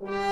Thank